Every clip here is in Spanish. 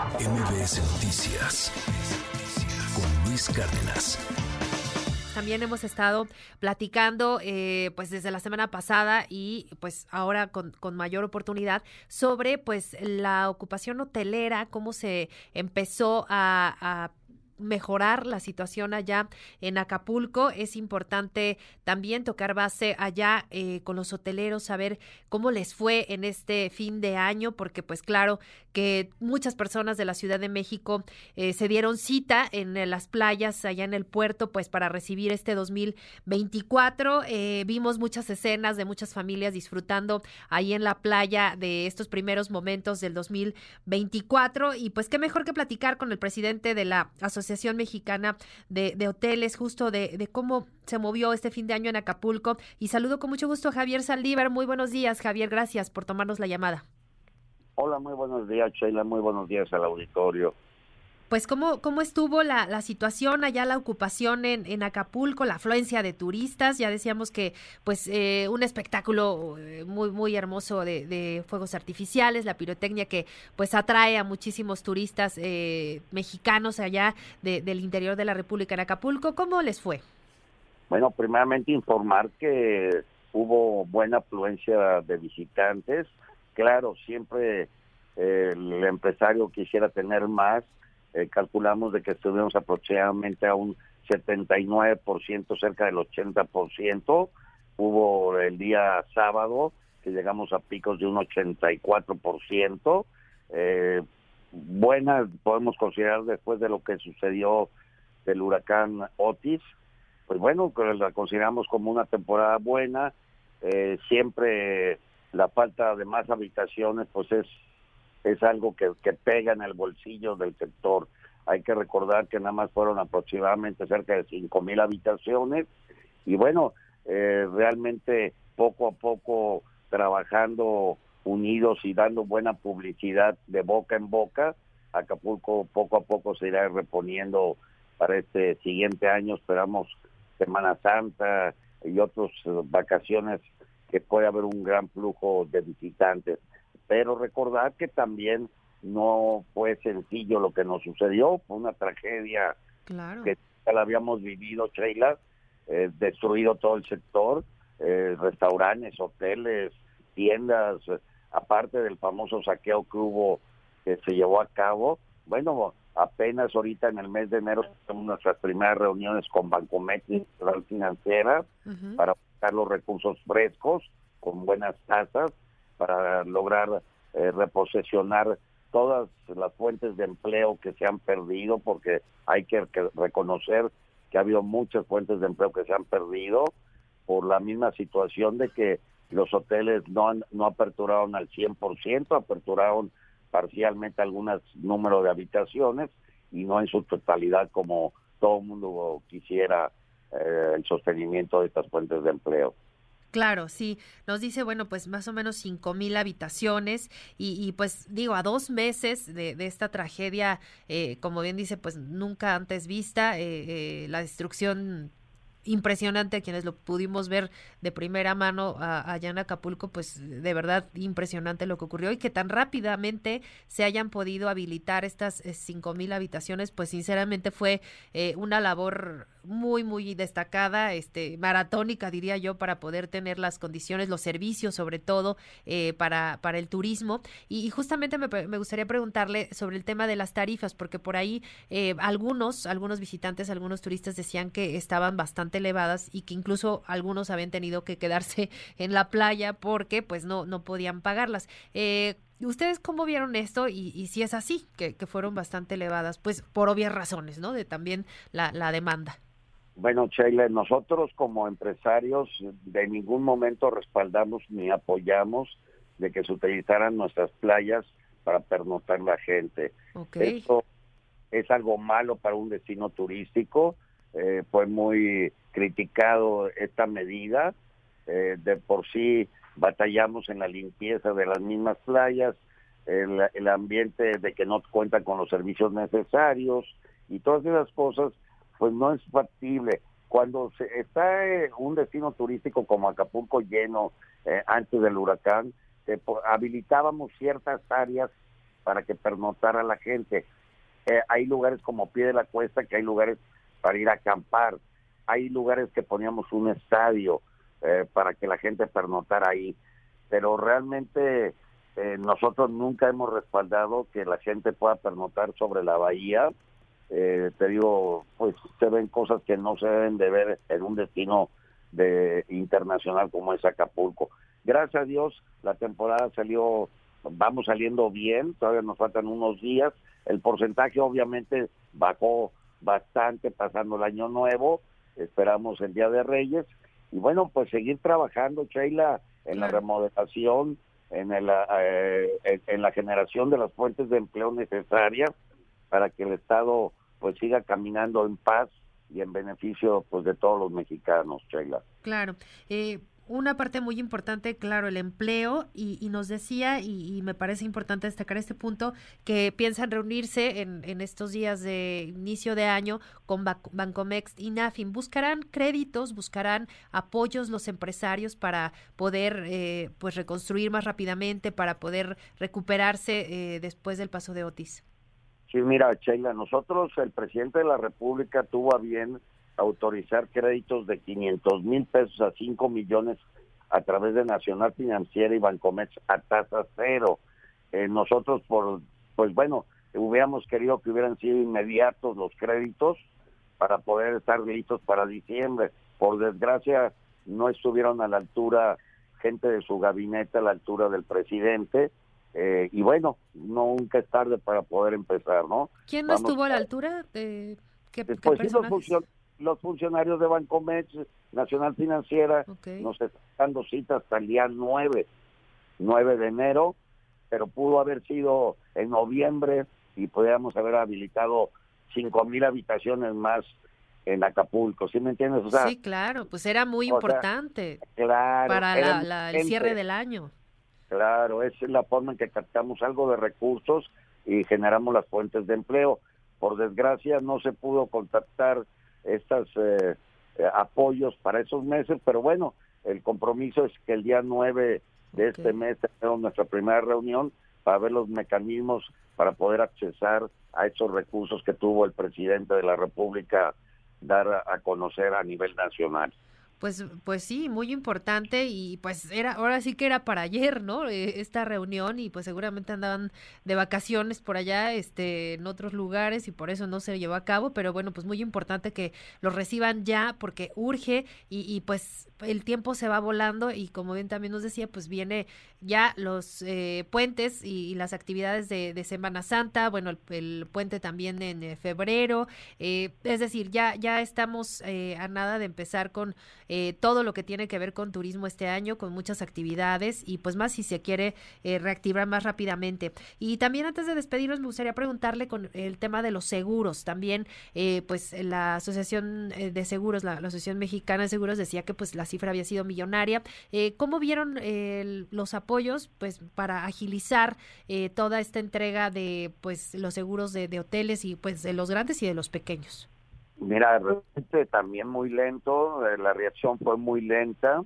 MBS Noticias con Luis Cárdenas. También hemos estado platicando, eh, pues desde la semana pasada y pues ahora con, mayor oportunidad sobre pues la ocupación hotelera, cómo se empezó a mejorar la situación allá en Acapulco. Es importante también tocar base allá eh, con los hoteleros, saber cómo les fue en este fin de año, porque pues claro que muchas personas de la Ciudad de México eh, se dieron cita en, las playas allá en el puerto, pues para recibir este 2024. Eh, vimos muchas escenas de muchas familias disfrutando ahí en la playa de estos primeros momentos del 2024 y pues qué mejor que platicar con el presidente de la Asociación Asociación Mexicana de, Hoteles, justo de, cómo se movió este fin de año en Acapulco. Y saludo con mucho gusto a Javier Saldívar. Muy buenos días, Javier. Gracias por tomarnos la llamada. Hola, muy buenos días, Sheila. Muy buenos días al auditorio pues cómo, cómo estuvo la, la situación allá, la ocupación en, en, Acapulco, la afluencia de turistas. Ya decíamos que pues eh, un espectáculo eh, muy, muy hermoso de, de, fuegos artificiales, la pirotecnia que pues atrae a muchísimos turistas eh, mexicanos allá del interior de la República en Acapulco. ¿Cómo les fue? Bueno, primeramente informar que hubo buena afluencia de visitantes. Claro, siempre el empresario quisiera tener más, eh, calculamos de que estuvimos aproximadamente a un 79%, cerca del 80%. Hubo el día sábado que llegamos a picos de un 84%. Eh, buena, podemos considerar después de lo que sucedió del huracán Otis, pues bueno, la consideramos como una temporada buena. Eh, siempre la falta de más habitaciones, pues es es algo que, que pega en el bolsillo del sector. Hay que recordar que nada más fueron aproximadamente cerca de cinco mil habitaciones y bueno, eh, realmente poco a poco trabajando unidos y dando buena publicidad de boca en boca, Acapulco poco a poco se irá reponiendo para este siguiente año, esperamos Semana Santa y otras vacaciones que puede haber un gran flujo de visitantes pero recordar que también no fue sencillo lo que nos sucedió, fue una tragedia que ya la habíamos vivido, Sheila, eh, destruido todo el sector, eh, restaurantes, hoteles, tiendas, eh, aparte del famoso saqueo que hubo, que se llevó a cabo. Bueno, apenas ahorita en el mes de enero tenemos nuestras primeras reuniones con Bancometric, la financiera, para buscar los recursos frescos con buenas tasas para lograr eh, reposesionar todas las fuentes de empleo que se han perdido, porque hay que, reconocer que ha habido muchas fuentes de empleo que se han perdido por la misma situación de que los hoteles no, no aperturaron al 100%, aperturaron parcialmente algunos número de habitaciones y no en su totalidad como todo el mundo quisiera eh, el sostenimiento de estas fuentes de empleo. Claro, sí. Nos dice, bueno, pues más o menos cinco mil habitaciones y, pues digo, a dos meses de, esta tragedia, eh, como bien dice, pues nunca antes vista, eh, eh, la destrucción impresionante quienes lo pudimos ver de primera mano allá en Acapulco, pues de verdad impresionante lo que ocurrió y que tan rápidamente se hayan podido habilitar estas cinco mil habitaciones, pues sinceramente fue una labor muy, muy destacada, este, maratónica, diría yo, para poder tener las condiciones, los servicios, sobre todo, eh, para, para el turismo. Y, justamente me, me, gustaría preguntarle sobre el tema de las tarifas, porque por ahí eh, algunos, algunos visitantes, algunos turistas decían que estaban bastante elevadas y que incluso algunos habían tenido que quedarse en la playa porque pues no, no podían pagarlas. Eh, ¿Ustedes cómo vieron esto y, y si es así, que, que, fueron bastante elevadas? Pues por obvias razones, ¿no? De también la, la demanda. Bueno, Sheila, nosotros como empresarios de ningún momento respaldamos ni apoyamos de que se utilizaran nuestras playas para pernoctar la gente. Esto es algo malo para un destino turístico. Eh, fue muy criticado esta medida. Eh, de por sí batallamos en la limpieza de las mismas playas, el, el ambiente de que no cuentan con los servicios necesarios y todas esas cosas pues no es factible. Cuando está eh, un destino turístico como Acapulco lleno eh, antes del huracán, habilitábamos ciertas áreas para que pernotara la gente. Eh, hay lugares como Pie de la Cuesta que hay lugares para ir a acampar. Hay lugares que poníamos un estadio para que la gente pernotara ahí. Pero realmente nosotros nunca hemos respaldado que la gente pueda pernotar sobre la bahía. Te digo, pues se ven cosas que no se deben de ver en un destino de internacional como es Acapulco. Gracias a Dios la temporada salió, vamos saliendo bien, todavía nos faltan unos días. El porcentaje obviamente bajó bastante pasando el año nuevo, esperamos el Día de Reyes y bueno, pues seguir trabajando, Sheila, en la remodelación, en, el, eh, en la generación de las fuentes de empleo necesarias para que el Estado pues siga caminando en paz y en beneficio pues de todos los mexicanos, Sheila. Claro. Eh, una parte muy importante, claro, el empleo, y, nos decía, y, me parece importante destacar este punto, que piensan reunirse en, en estos días de inicio de año con Bancomex y NAFIN. ¿Buscarán créditos, buscarán apoyos los empresarios para poder eh, pues reconstruir más rápidamente, para poder recuperarse eh, después del paso de Otis? Sí, mira, Sheila, nosotros, el presidente de la República tuvo a bien autorizar créditos de 500 mil pesos a 5 millones a través de Nacional Financiera y Bancomex a tasa cero. Eh, nosotros, por pues bueno, hubiéramos querido que hubieran sido inmediatos los créditos para poder estar listos para diciembre. Por desgracia, no estuvieron a la altura gente de su gabinete, a la altura del presidente, eh, y bueno, nunca es tarde para poder empezar, ¿no? ¿Quién no estuvo a la altura? ¿Qué, pues los, funcionarios de Bancomex, Nacional Financiera, nos están dando citas hasta el día 9, 9 de enero, pero pudo haber sido en noviembre y podríamos haber habilitado cinco mil habitaciones más en Acapulco, ¿sí me entiendes? sí, claro, pues era muy importante para el cierre del año. Claro, esa es la forma en que captamos algo de recursos y generamos las fuentes de empleo. Por desgracia no se pudo contactar estos eh, eh, apoyos para esos meses, pero bueno, el compromiso es que el día 9 de este mes tenemos nuestra primera reunión para ver los mecanismos para poder accesar a esos recursos que tuvo el presidente de la República dar a conocer a nivel nacional. Pues, pues sí, muy importante y pues era, ahora sí que era para ayer, ¿no? Eh, esta reunión y pues seguramente andaban de vacaciones por allá, este, en otros lugares y por eso no se llevó a cabo, pero bueno, pues muy importante que lo reciban ya porque urge y, y pues el tiempo se va volando y como bien también nos decía, pues viene ya los eh, puentes y, las actividades de, de, Semana Santa, bueno, el, puente también en eh, febrero, es decir, ya, ya estamos a nada de empezar con eh, todo lo que tiene que ver con turismo este año, con muchas actividades y pues más si se quiere eh, reactivar más rápidamente. Y también antes de despedirnos me gustaría preguntarle con el tema de los seguros. También eh, pues la Asociación de Seguros, la, Asociación Mexicana de Seguros decía que pues la cifra había sido millonaria. ¿Cómo vieron los apoyos pues para agilizar toda esta entrega de pues los seguros de, de hoteles y pues de los grandes y de los pequeños? Mira, realmente también muy lento, eh, la reacción fue muy lenta,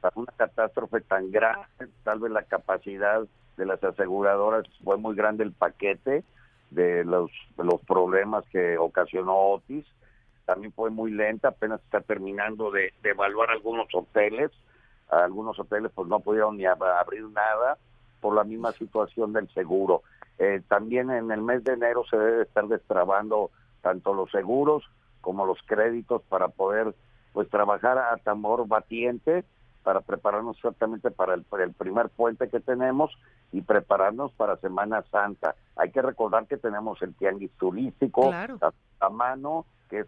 para una catástrofe tan grande, tal vez la capacidad de las aseguradoras fue muy grande el paquete de los, los problemas que ocasionó Otis, también fue muy lenta, apenas está terminando de, evaluar algunos hoteles, algunos hoteles pues no pudieron ni abrir nada por la misma situación del seguro. Eh, también en el mes de enero se debe estar destrabando tanto los seguros como los créditos para poder pues trabajar a tambor batiente para prepararnos exactamente para el, primer puente que tenemos y prepararnos para Semana Santa. Hay que recordar que tenemos el tianguis turístico a, mano, que es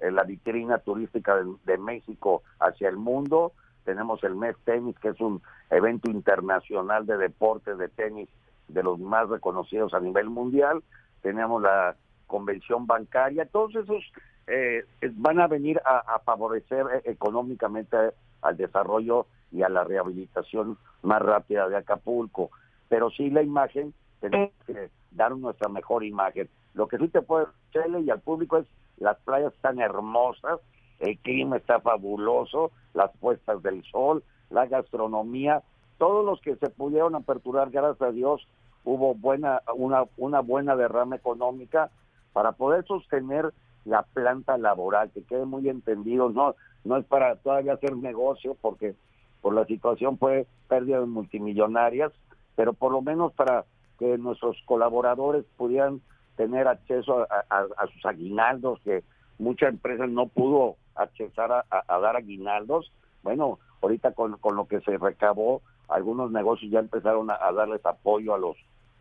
eh, la vitrina turística de, México hacia el mundo. Tenemos el mes tenis, que es un evento internacional de deporte de tenis de los más reconocidos a nivel mundial. Tenemos la convención bancaria. Todos esos eh, van a venir a, favorecer eh, económicamente al desarrollo y a la rehabilitación más rápida de Acapulco. Pero sí la imagen, tenemos que dar nuestra mejor imagen. Lo que sí te puedo decirle y al público es las playas están hermosas, el clima está fabuloso, las puestas del sol, la gastronomía, todos los que se pudieron aperturar, gracias a Dios, hubo buena una, una buena derrama económica para poder sostener la planta laboral, que quede muy entendido, no, no es para todavía hacer negocio, porque por la situación fue pérdida de multimillonarias, pero por lo menos para que nuestros colaboradores pudieran tener acceso a, sus aguinaldos, que mucha empresa no pudo accesar a, dar aguinaldos. Bueno, ahorita con, con, lo que se recabó, algunos negocios ya empezaron a, darles apoyo a los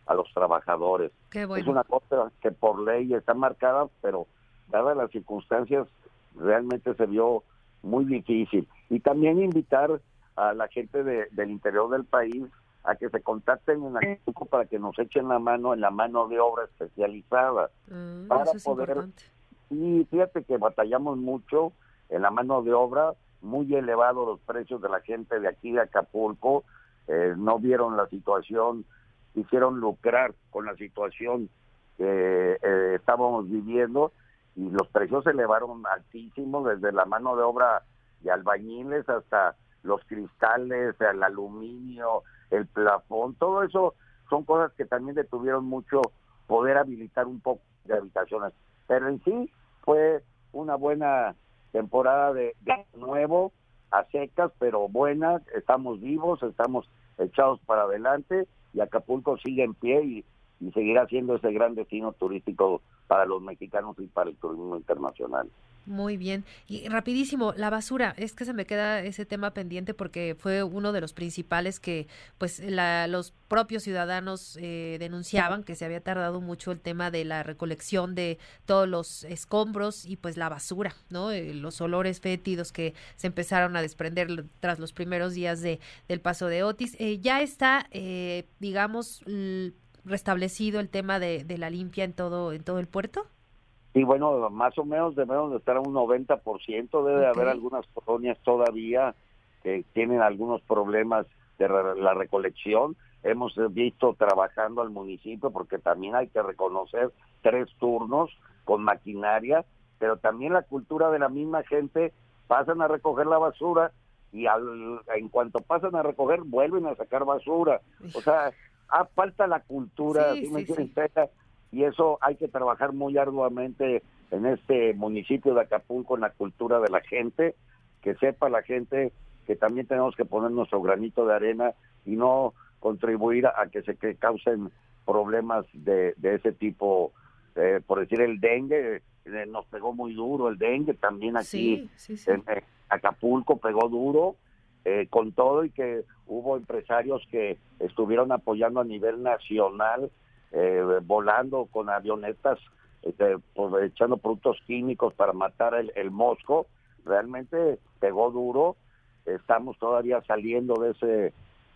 a los trabajadores. Es una cosa que por ley está marcada, pero dadas las circunstancias realmente se vio muy difícil. Y también invitar a la gente del interior del país a que se contacten en Acapulco para que nos echen la mano en la mano de obra especializada mm, para poder y fíjate que batallamos mucho en la mano de obra muy elevados los precios de la gente de aquí de Acapulco eh, no vieron la situación quisieron lucrar con la situación que eh, estábamos viviendo y los precios se elevaron altísimos desde la mano de obra de albañiles hasta los cristales, el aluminio, el plafón, todo eso son cosas que también detuvieron mucho poder habilitar un poco de habitaciones. Pero en sí fue una buena temporada de, nuevo, a secas, pero buena, estamos vivos, estamos echados para adelante y Acapulco sigue en pie y, y seguirá siendo ese gran destino turístico para los mexicanos y para el turismo internacional. Muy bien. Y rapidísimo, la basura, es que se me queda ese tema pendiente porque fue uno de los principales que pues los propios ciudadanos eh, denunciaban que se había tardado mucho el tema de la recolección de todos los escombros y pues la basura, ¿no? Eh, los olores fétidos que se empezaron a desprender tras los primeros días de, del paso de Otis. Eh, ya está, digamos, restablecido el tema de, de la limpia en todo, en todo el puerto. Y bueno, más o menos debemos de estar a un 90%, debe haber algunas colonias todavía que tienen algunos problemas de la recolección. Hemos visto trabajando al municipio porque también hay que reconocer tres turnos con maquinaria, pero también la cultura de la misma gente, pasan a recoger la basura y al, en cuanto pasan a recoger vuelven a sacar basura. O sea, ah, falta la cultura, sí, me y eso hay que trabajar muy arduamente en este municipio de Acapulco, en la cultura de la gente, que sepa la gente que también tenemos que poner nuestro granito de arena y no contribuir a, que se causen problemas de, ese tipo, eh, por decir el dengue, eh, nos pegó muy duro el dengue, también aquí en Acapulco pegó duro, eh, con todo y que hubo empresarios que estuvieron apoyando a nivel nacional eh, volando con avionetas, este, pues, echando productos químicos para matar el, mosco, realmente pegó duro. Estamos todavía saliendo de ese,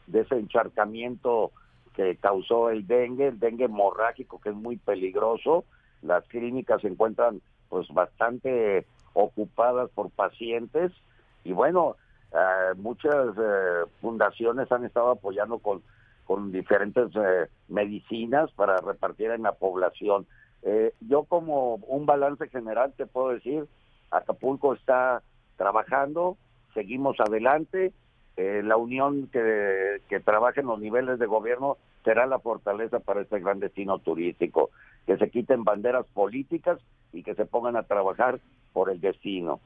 de ese encharcamiento que causó el dengue, el dengue hemorrágico que es muy peligroso. Las clínicas se encuentran pues bastante ocupadas por pacientes y bueno, eh, muchas eh, fundaciones han estado apoyando con con diferentes eh, medicinas para repartir en la población. Yo como un balance general te puedo decir, Acapulco está trabajando, seguimos adelante, la unión que, que trabaja en los niveles de gobierno será la fortaleza para este gran destino turístico, que se quiten banderas políticas y que se pongan a trabajar por el destino.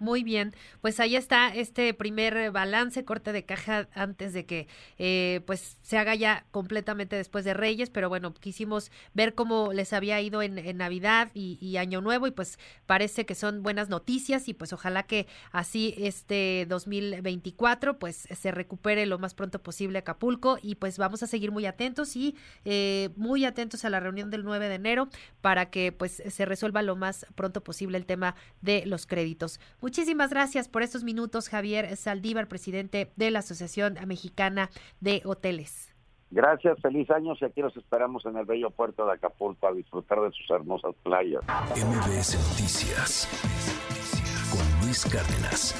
Muy bien, pues ahí está este primer balance, corte de caja antes de que eh, pues se haga ya completamente después de Reyes, pero bueno, quisimos ver cómo les había ido en, Navidad y, Año Nuevo y pues parece que son buenas noticias y pues ojalá que así este 2024 pues se recupere lo más pronto posible Acapulco y pues vamos a seguir muy atentos y eh, muy atentos a la reunión del 9 de enero para que pues se resuelva lo más pronto posible el tema de los créditos. Muchísimas gracias por estos minutos, Javier Saldívar, presidente de la Asociación Mexicana de Hoteles. Gracias, feliz año y aquí los esperamos en el bello puerto de Acapulco a disfrutar de sus hermosas playas. MBS Noticias con Luis Cárdenas.